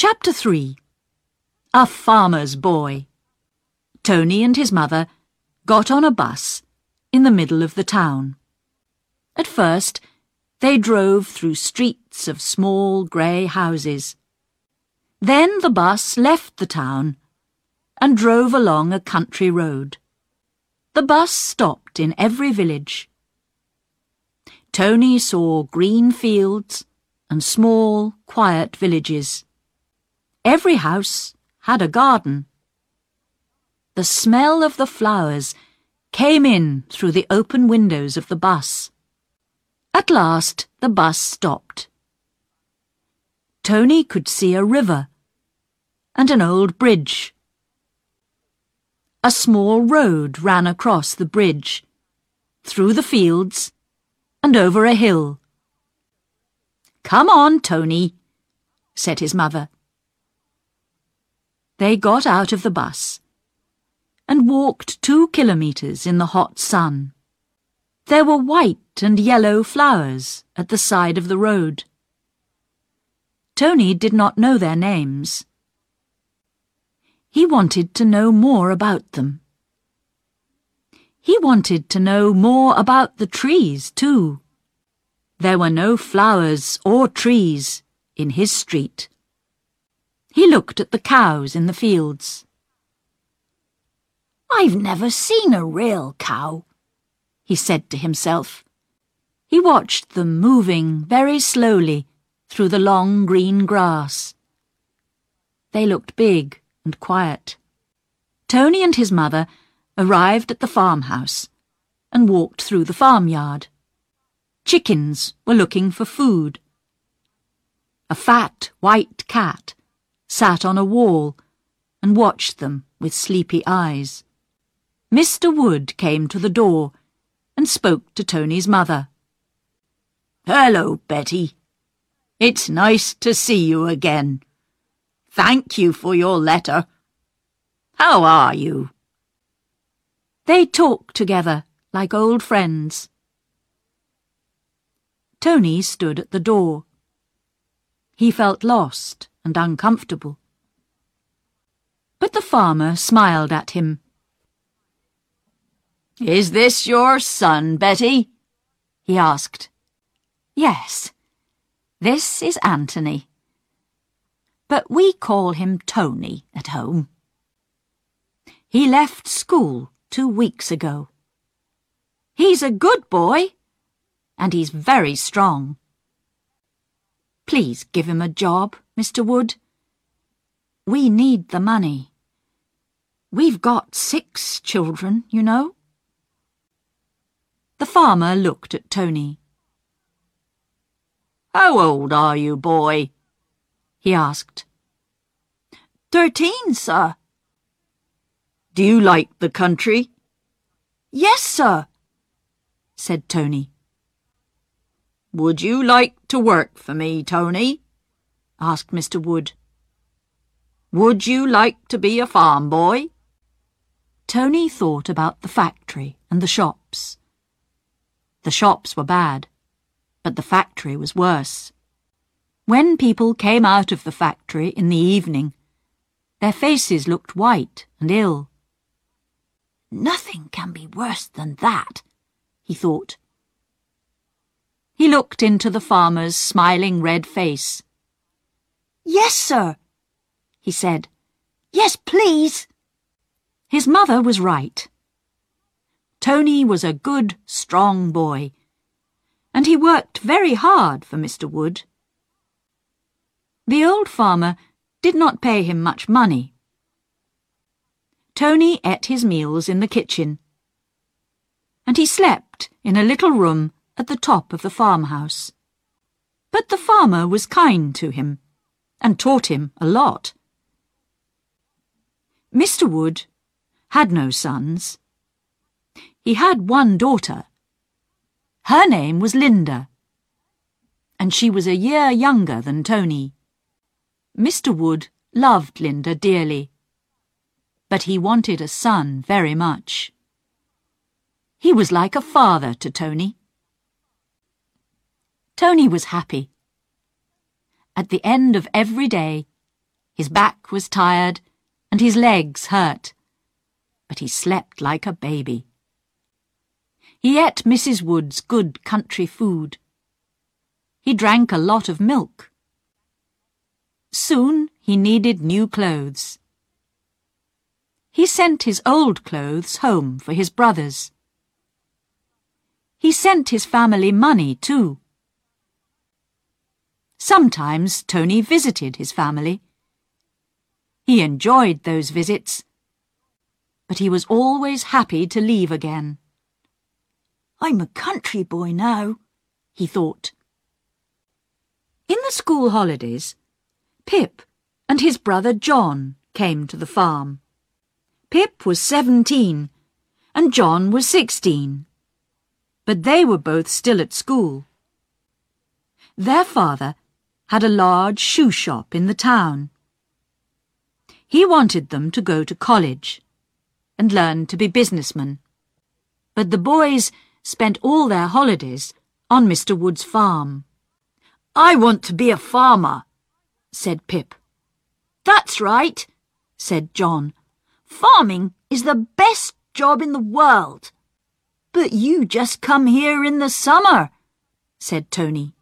Chapter 3 A Farmer's Boy Tony and his mother got on a bus in the middle of the town. At first, they drove through streets of small grey houses. Then the bus left the town and drove along a country road. The bus stopped in every village. Tony saw green fields and small, quiet villages. Every house had a garden. The smell of the flowers came in through the open windows of the bus. At last, the bus stopped. Tony could see a river and an old bridge. A small road ran across the bridge, through the fields, and over a hill. Come on, Tony, said his mother. They got out of the bus and walked two kilometres in the hot sun. There were white and yellow flowers at the side of the road. Tony did not know their names. He wanted to know more about them. He wanted to know more about the trees, too. There were no flowers or trees in his street. He looked at the cows in the fields. I've never seen a real cow, he said to himself. He watched them moving very slowly through the long green grass. They looked big and quiet. Tony and his mother arrived at the farmhouse and walked through the farmyard. Chickens were looking for food. A fat white cat sat on a wall and watched them with sleepy eyes. Mr. Wood came to the door and spoke to Tony's mother. Hello, Betty. It's nice to see you again. Thank you for your letter. How are you? They talked together like old friends. Tony stood at the door. He felt lost and uncomfortable. But the farmer smiled at him. Is this your son, Betty? he asked. Yes, this is Anthony. But we call him Tony at home. He left school two weeks ago. He's a good boy, and he's very strong. Please give him a job, Mr. Wood. We need the money. We've got six children, you know. The farmer looked at Tony. How old are you, boy? he asked. Thirteen, sir. Do you like the country? Yes, sir, said Tony. Would you like to work for me, Tony? Asked Mr. Wood. Would you like to be a farm boy? Tony thought about the factory and the shops. The shops were bad, but the factory was worse. When people came out of the factory in the evening, their faces looked white and ill. Nothing can be worse than that, he thought. He looked into the farmer's smiling red face. Yes, sir, he said. Yes, please. His mother was right. Tony was a good, strong boy, and he worked very hard for Mr. Wood. The old farmer did not pay him much money. Tony ate his meals in the kitchen, and he slept in a little room at the top of the farmhouse. But the farmer was kind to him and taught him a lot. Mr. Wood had no sons. He had one daughter. Her name was Linda, and she was a year younger than Tony. Mr. Wood loved Linda dearly, but he wanted a son very much. He was like a father to Tony. Tony was happy. At the end of every day, His back was tired and his legs hurt, but he slept like a baby. He ate Mrs. Wood's good country food. He drank a lot of milk. Soon he needed new clothes. He sent his old clothes home for his brothers. He sent his family money, too. Sometimes Tony visited his family. He enjoyed those visits, but he was always happy to leave again. I'm a country boy now, he thought. In the school holidays, Pip and his brother John came to the farm. Pip was seventeen and John was sixteen, but they were both still at school. Their father had a large shoe shop in the town. He wanted them to go to college and learn to be businessmen. But the boys spent all their holidays on Mr. Wood's farm. I want to be a farmer, said Pip. That's right, said John. Farming is the best job in the world. But you just come here in the summer, said Tony.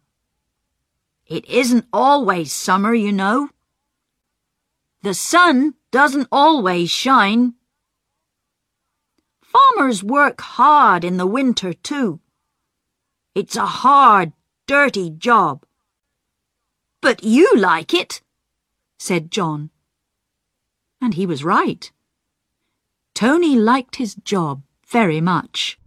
It isn't always summer, you know. The sun doesn't always shine. Farmers work hard in the winter, too. It's a hard, dirty job. But you like it, said John. And he was right. Tony liked his job very much.